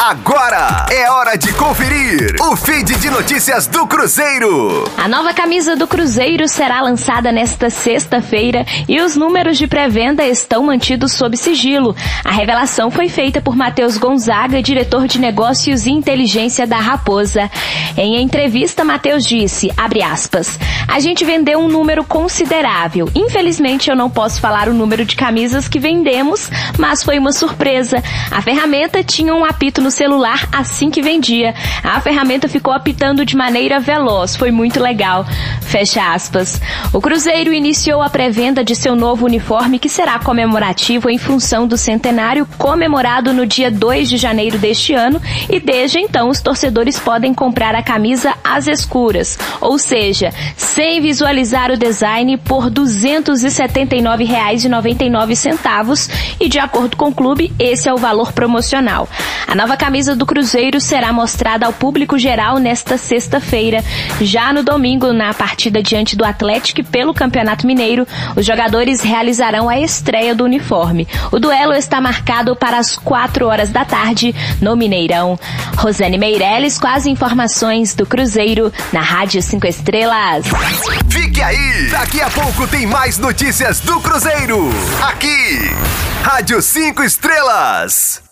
Agora é hora de conferir o feed de notícias do Cruzeiro. A nova camisa do Cruzeiro será lançada nesta sexta-feira e os números de pré-venda estão mantidos sob sigilo. A revelação foi feita por Matheus Gonzaga, diretor de negócios e inteligência da Raposa. Em entrevista, Matheus disse, abre aspas, a gente vendeu um número considerável. Infelizmente eu não posso falar o número de camisas que vendemos, mas foi uma surpresa. A ferramenta tinha um apito no no celular assim que vendia. A ferramenta ficou apitando de maneira veloz, foi muito legal. Fecha aspas. O Cruzeiro iniciou a pré-venda de seu novo uniforme que será comemorativo em função do centenário comemorado no dia 2 de janeiro deste ano e desde então os torcedores podem comprar a camisa às escuras, ou seja, sem visualizar o design por R$ 279,99 e de acordo com o clube, esse é o valor promocional. A nova camisa do Cruzeiro será mostrada ao público geral nesta sexta-feira. Já no domingo, na partida diante do Atlético pelo Campeonato Mineiro, os jogadores realizarão a estreia do uniforme. O duelo está marcado para as 4 horas da tarde no Mineirão. Rosane Meirelles com as informações do Cruzeiro na Rádio 5 Estrelas. Fique aí! Daqui a pouco tem mais notícias do Cruzeiro. Aqui, Rádio 5 Estrelas.